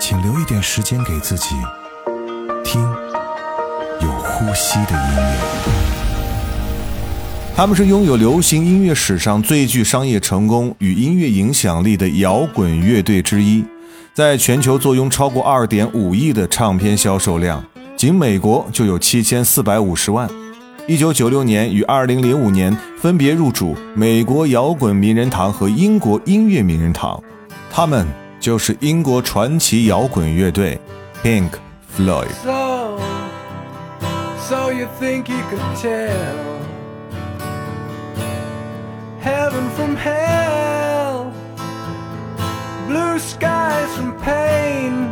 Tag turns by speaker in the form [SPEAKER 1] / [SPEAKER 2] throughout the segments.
[SPEAKER 1] 请留一点时间给自己，听有呼吸的音乐。
[SPEAKER 2] 他们是拥有流行音乐史上最具商业成功与音乐影响力的摇滚乐队之一。在全球坐拥超过二点五亿的唱片销售量，仅美国就有七千四百五十万。一九九六年与二零零五年分别入主美国摇滚名人堂和英国音乐名人堂，他们就是英国传奇摇滚乐队 Pink
[SPEAKER 3] Floyd。So, so you think you could tell heaven from hell, blue skies from pain?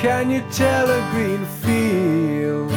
[SPEAKER 3] Can you tell a green field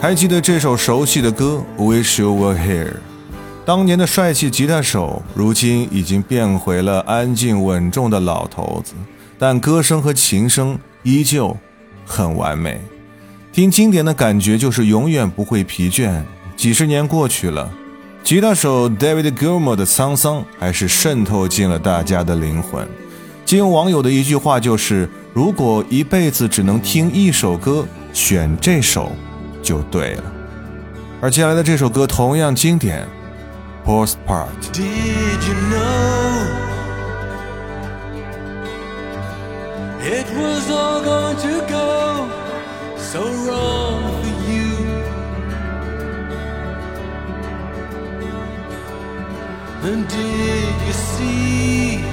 [SPEAKER 2] 还记得这首熟悉的歌《Wish You Were Here》？当年的帅气吉他手，如今已经变回了安静稳重的老头子，但歌声和琴声依旧很完美。听经典的感觉就是永远不会疲倦。几十年过去了，吉他手 David Gilmour 的沧桑还是渗透进了大家的灵魂。借用网友的一句话就是：“如果一辈子只能听一首歌，选这首就对了。”而接下来的这首歌同样经典，《Postpart》。
[SPEAKER 3] Did you know
[SPEAKER 4] It was all going to go so wrong for you. And did you see?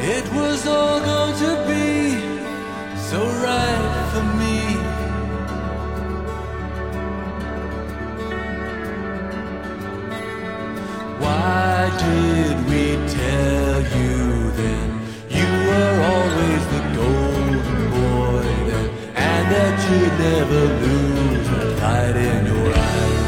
[SPEAKER 4] It was all going to be so right for me. Why did we tell you then you were always the golden boy then, and that you'd never lose the light in your eyes?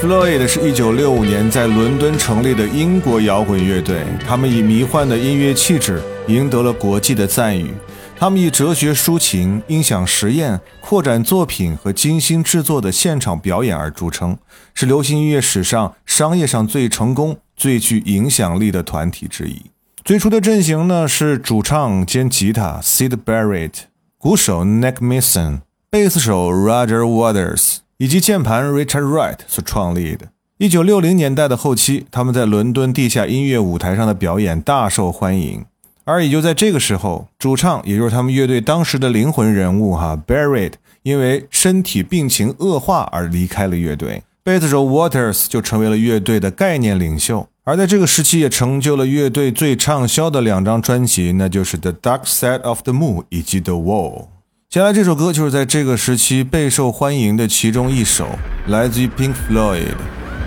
[SPEAKER 2] Floyd 是一九六五年在伦敦成立的英国摇滚乐队，他们以迷幻的音乐气质赢得了国际的赞誉。他们以哲学抒情、音响实验、扩展作品和精心制作的现场表演而著称，是流行音乐史上商业上最成功、最具影响力的团体之一。最初的阵型呢是主唱兼吉他 Sid Barrett，鼓手 Nick Mason，贝斯手 Roger Waters。以及键盘 Richard Wright 所创立的。一九六零年代的后期，他们在伦敦地下音乐舞台上的表演大受欢迎。而也就在这个时候，主唱也就是他们乐队当时的灵魂人物哈 Barrett，因为身体病情恶化而离开了乐队。贝斯手 Waters 就成为了乐队的概念领袖。而在这个时期，也成就了乐队最畅销的两张专辑，那就是《The Dark Side of the Moon》以及《The Wall》。接下来这首歌就是在这个时期备受欢迎的其中一首，来自于 Pink Floyd，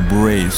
[SPEAKER 2] 《Breathe》。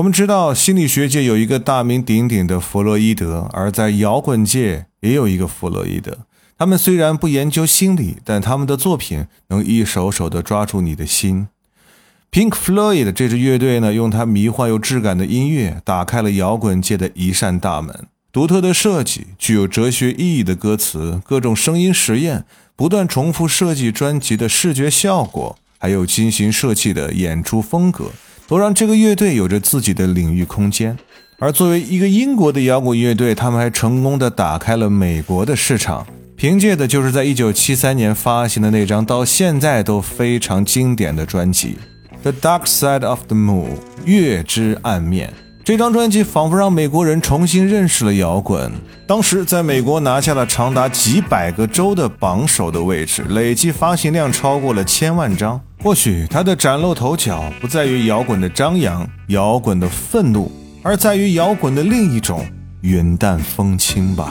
[SPEAKER 2] 我们知道，心理学界有一个大名鼎鼎的弗洛伊德，而在摇滚界也有一个弗洛伊德。他们虽然不研究心理，但他们的作品能一首首地抓住你的心。Pink Floyd 这支乐队呢，用它迷幻又质感的音乐，打开了摇滚界的一扇大门。独特的设计，具有哲学意义的歌词，各种声音实验，不断重复设计专辑的视觉效果，还有精心设计的演出风格，都让这个乐队有着自己的领域空间。而作为一个英国的摇滚乐队，他们还成功的打开了美国的市场，凭借的就是在1973年发行的那张到现在都非常经典的专辑《The Dark Side of the Moon》月之暗面。这张专辑仿佛让美国人重新认识了摇滚。当时在美国拿下了长达几百个州的榜首的位置，累计发行量超过了千万张。或许他的崭露头角不在于摇滚的张扬、摇滚的愤怒，而在于摇滚的另一种云淡风轻吧。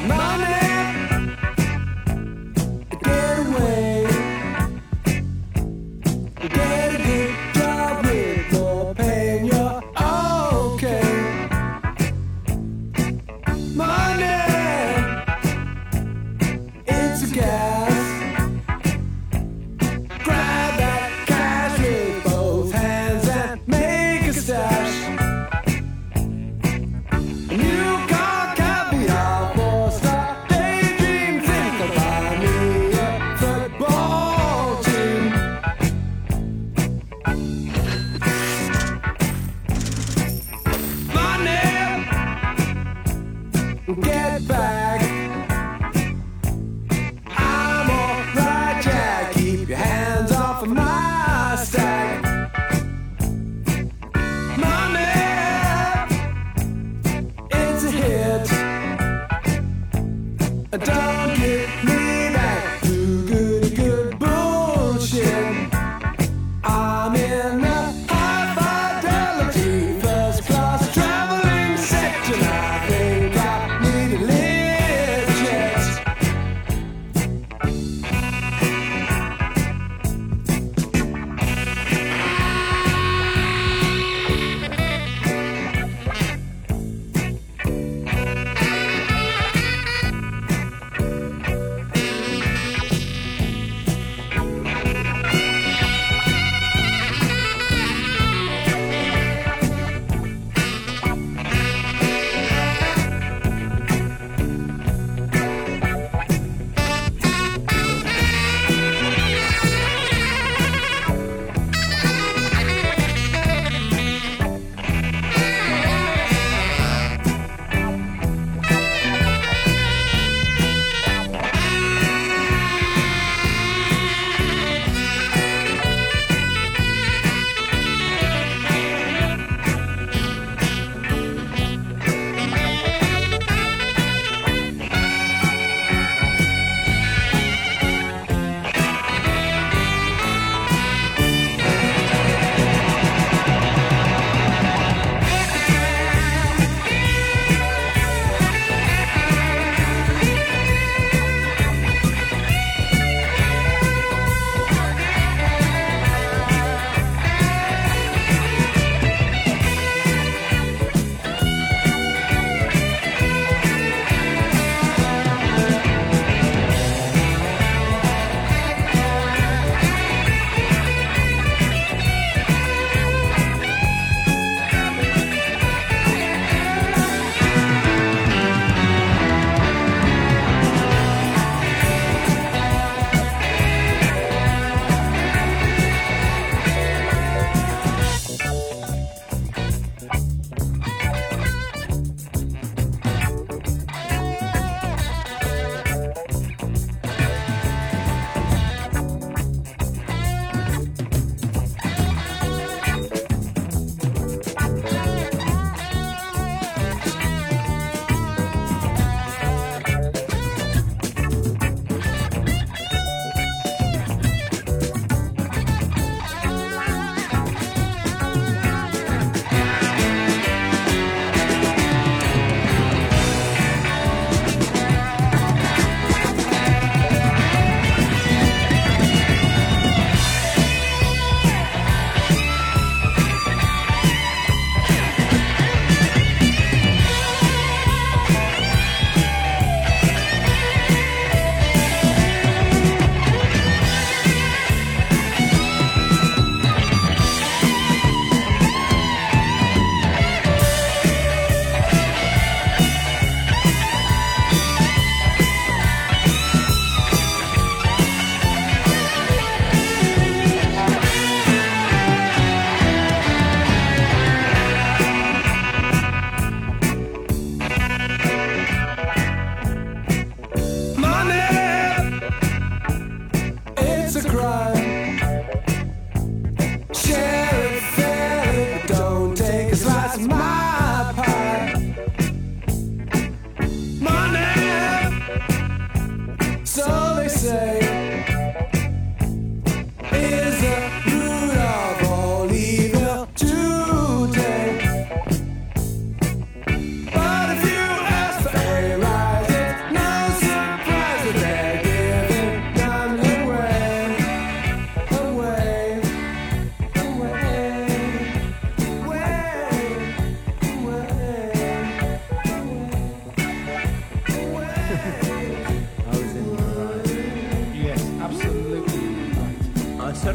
[SPEAKER 3] down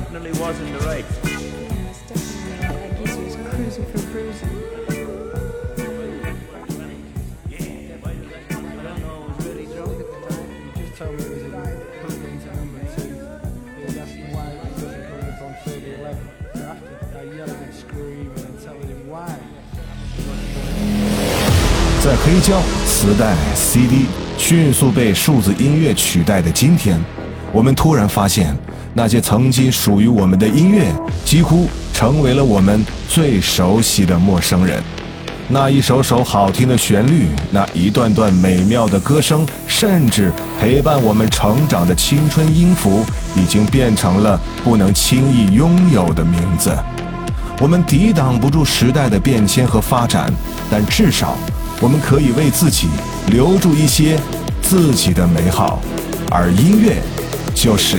[SPEAKER 5] definitely was in the right.
[SPEAKER 6] Yeah,
[SPEAKER 7] it's definitely. Like, was cruising for
[SPEAKER 2] 迅速被数字音乐取代的今天，我们突然发现。那些曾经属于我们的音乐几乎成为了我们最熟悉的陌生人。
[SPEAKER 4] 那一首首好听的旋律那一段段美妙的歌声甚至陪伴我们成长的青春音符已经变成了不能轻易拥有的名字。我们抵挡不住时代的变迁和发展但至少我们可以为自己留住一些自己的美好而音乐就是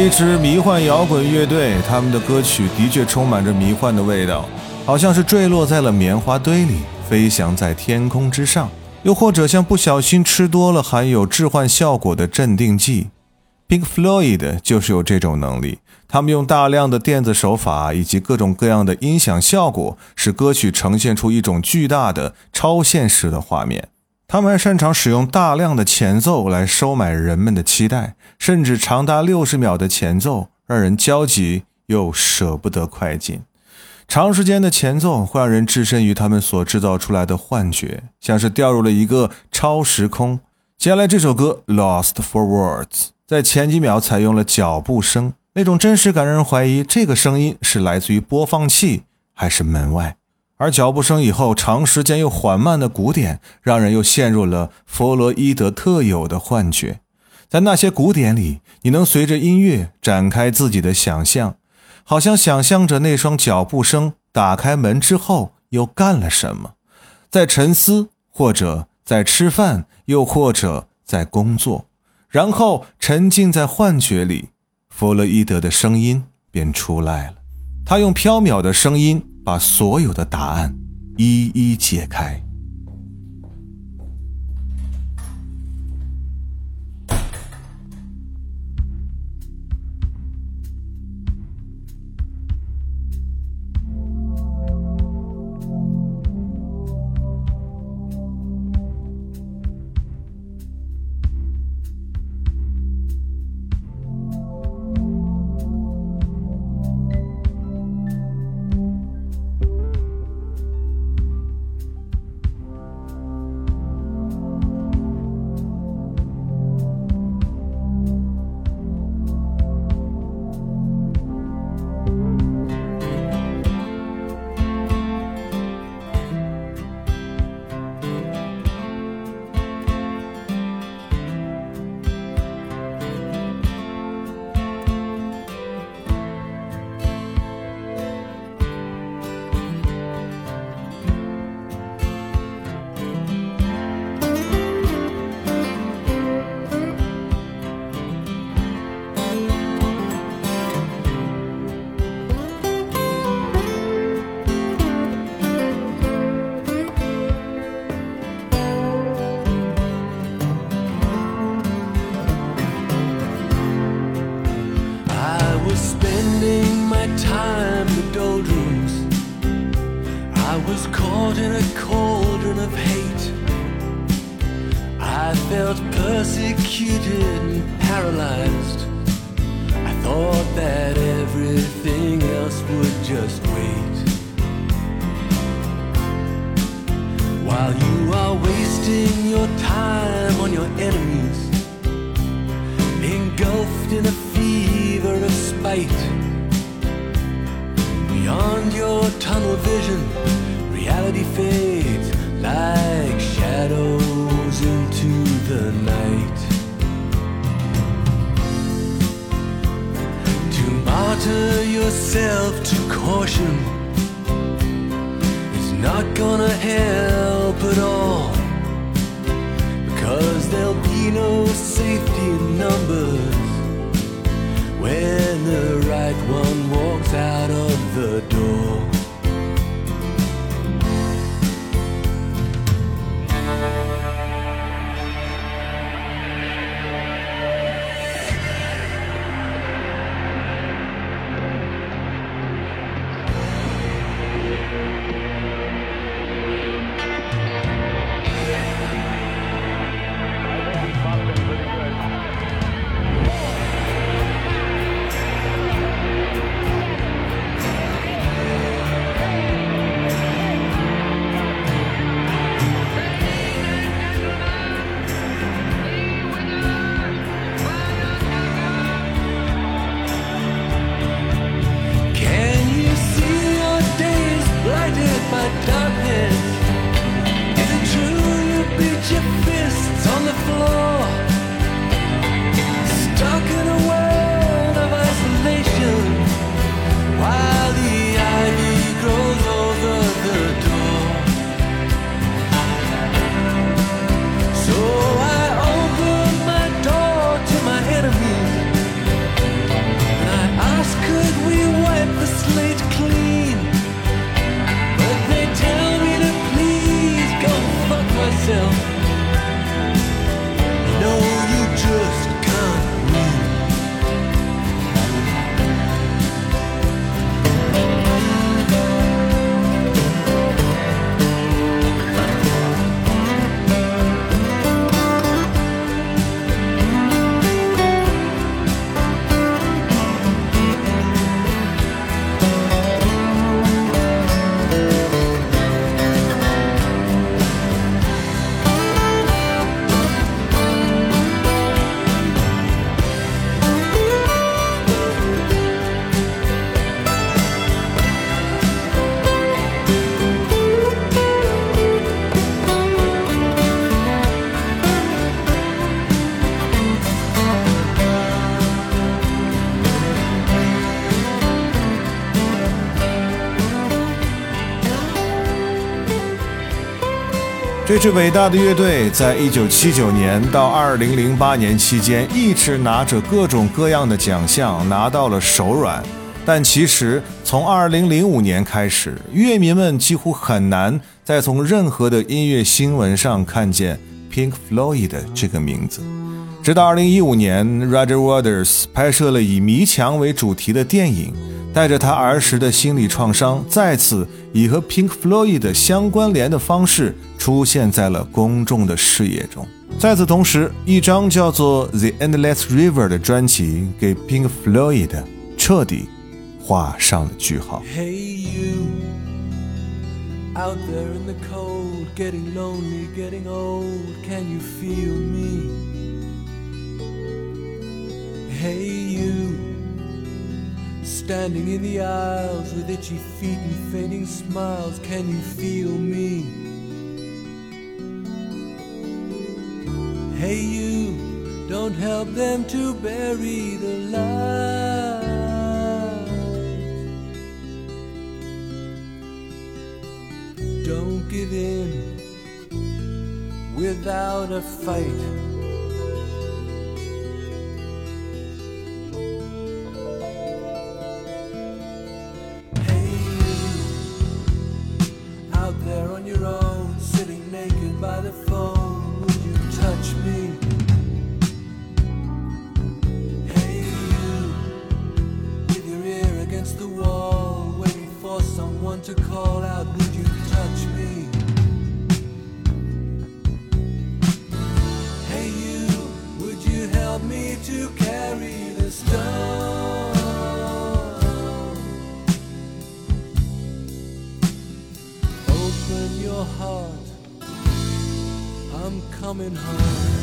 [SPEAKER 2] 一支迷幻摇滚乐队，他们的歌曲的确充满着迷幻的味道，好像是坠落在了棉花堆里，飞翔在天空之上，又或者像不小心吃多了含有致幻效果的镇定剂。Pink Floyd 就是有这种能力，他们用大量的电子手法以及各种各样的音响效果，使歌曲呈现出一种巨大的超现实的画面。他们还擅长使用大量的前奏来收买人们的期待，甚至长达六十秒的前奏让人焦急又舍不得快进。长时间的前奏会让人置身于他们所制造出来的幻觉，像是掉入了一个超时空。接下来这首歌《Lost for Words》在前几秒采用了脚步声，那种真实感让人怀疑这个声音是来自于播放器还是门外。而脚步声以后长时间又缓慢的鼓点，让人又陷入了弗洛伊德特有的幻觉。在那些鼓点里，你能随着音乐展开自己的想象，好像想象着那双脚步声打开门之后又干了什么，在沉思，或者在吃饭，又或者在工作，然后沉浸在幻觉里，弗洛伊德的声音便出来了。他用飘渺的声音。把所有的答案一一解开。
[SPEAKER 4] Safety in numbers
[SPEAKER 2] 支伟大的乐队在一九七九年到二零零八年期间，一直拿着各种各样的奖项，拿到了手软。但其实从二零零五年开始，乐迷们几乎很难再从任何的音乐新闻上看见 Pink Floyd 这个名字。直到二零一五年，Roger Waters 拍摄了以迷墙为主题的电影，带着他儿时的心理创伤，再次以和 Pink Floyd 相关联的方式出现在了公众的视野中。在此同时，一张叫做《The Endless River》的专辑给 Pink Floyd 彻底画上了句号。
[SPEAKER 4] Hey, you out there in the cold, getting lonely, getting old. Can you feel me? Hey, you standing in the aisles with itchy feet and fainting smiles. Can you feel me? Hey, you don't help them to bury the light. Don't give in without a fight. To call out, would you touch me? Hey, you, would you help me to carry the stone? Open your heart, I'm coming home.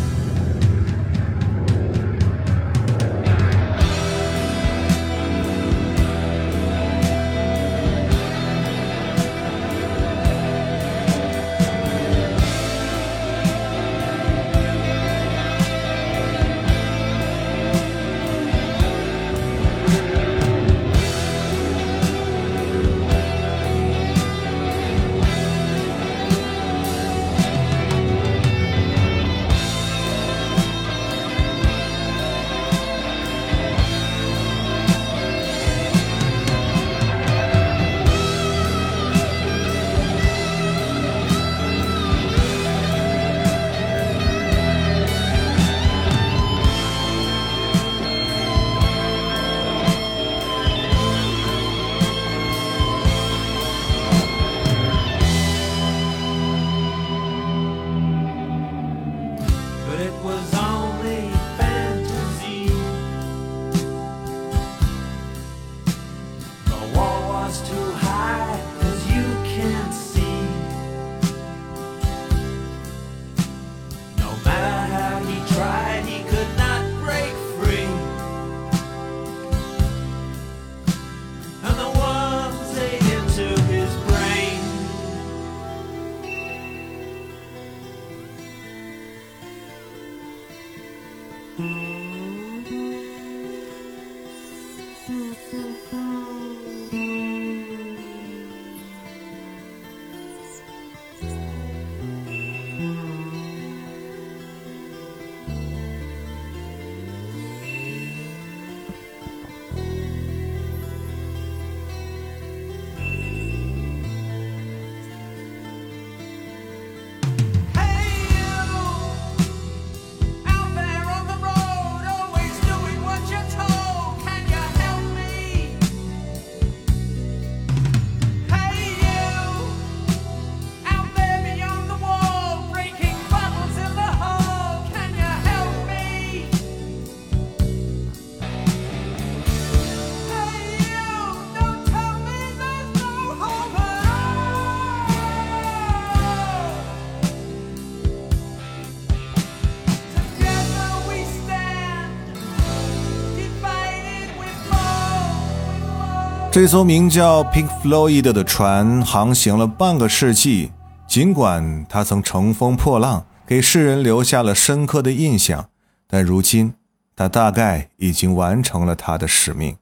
[SPEAKER 2] 这艘名叫 Pink Floyd 的船航行了半个世纪，尽管它曾乘风破浪，给世人留下了深刻的印象，但如今它大概已经完成了它的使命。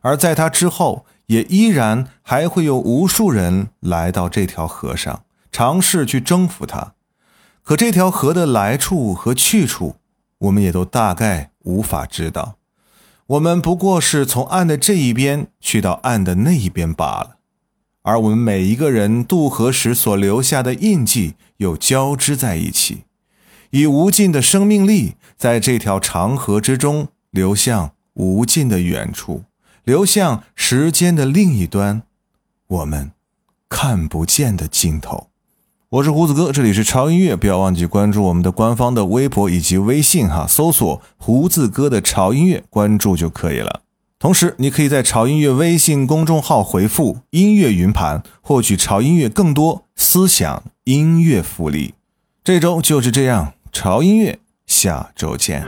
[SPEAKER 2] 而在它之后，也依然还会有无数人来到这条河上，尝试去征服它。可这条河的来处和去处，我们也都大概无法知道。我们不过是从岸的这一边去到岸的那一边罢了。而我们每一个人渡河时所留下的印记，又交织在一起，以无尽的生命力，在这条长河之中流向无尽的远处，流向时间的另一端，我们看不见的尽头。我是胡子哥，这里是潮音乐，不要忘记关注我们的官方的微博以及微信哈，搜索“胡子哥的潮音乐”，关注就可以了。同时，你可以在潮音乐微信公众号回复“音乐云盘”，获取潮音乐更多思想音乐福利。这周就是这样，潮音乐，下周见。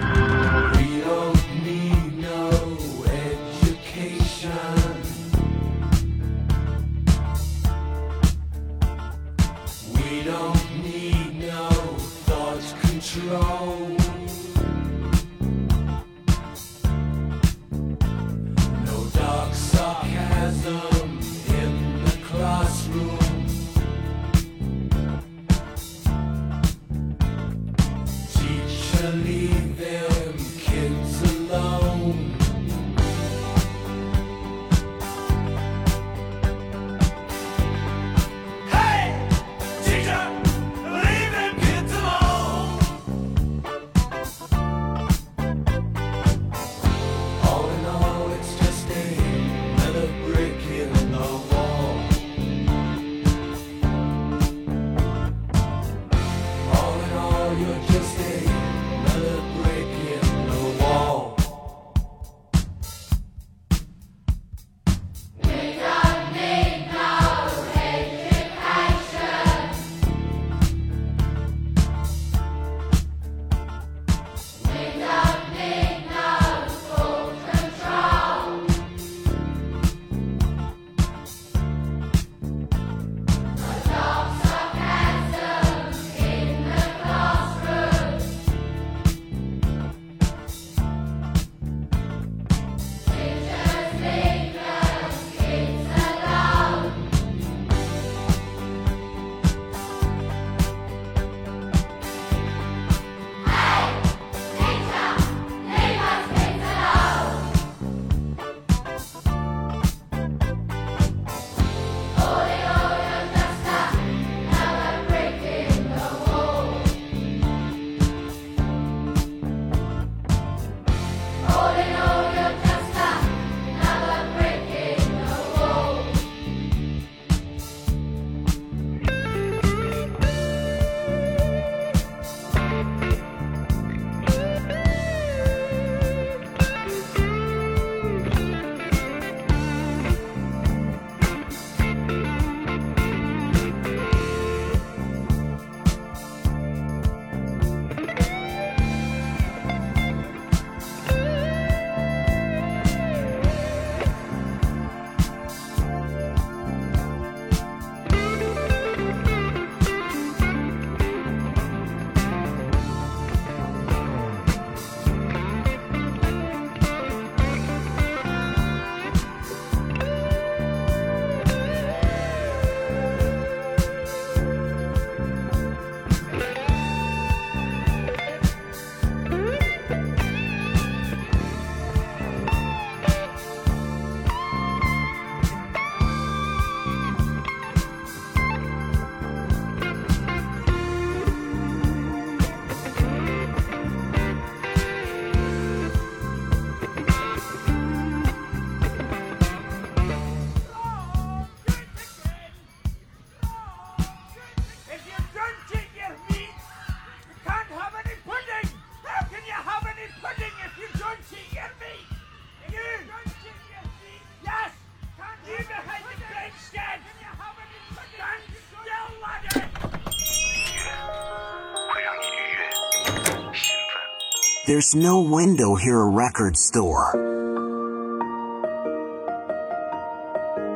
[SPEAKER 8] There's no window here a record store.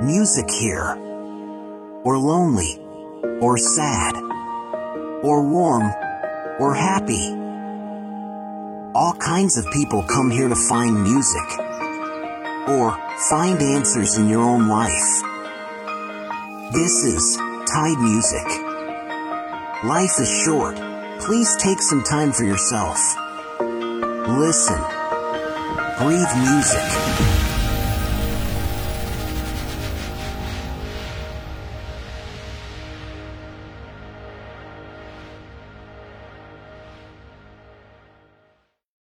[SPEAKER 8] Music here. Or lonely. Or sad. Or warm. Or happy. All kinds of people come here to find music. Or find answers in your own life. This is Tide Music. Life is short. please take some time for yourself. Listen. Breathe music.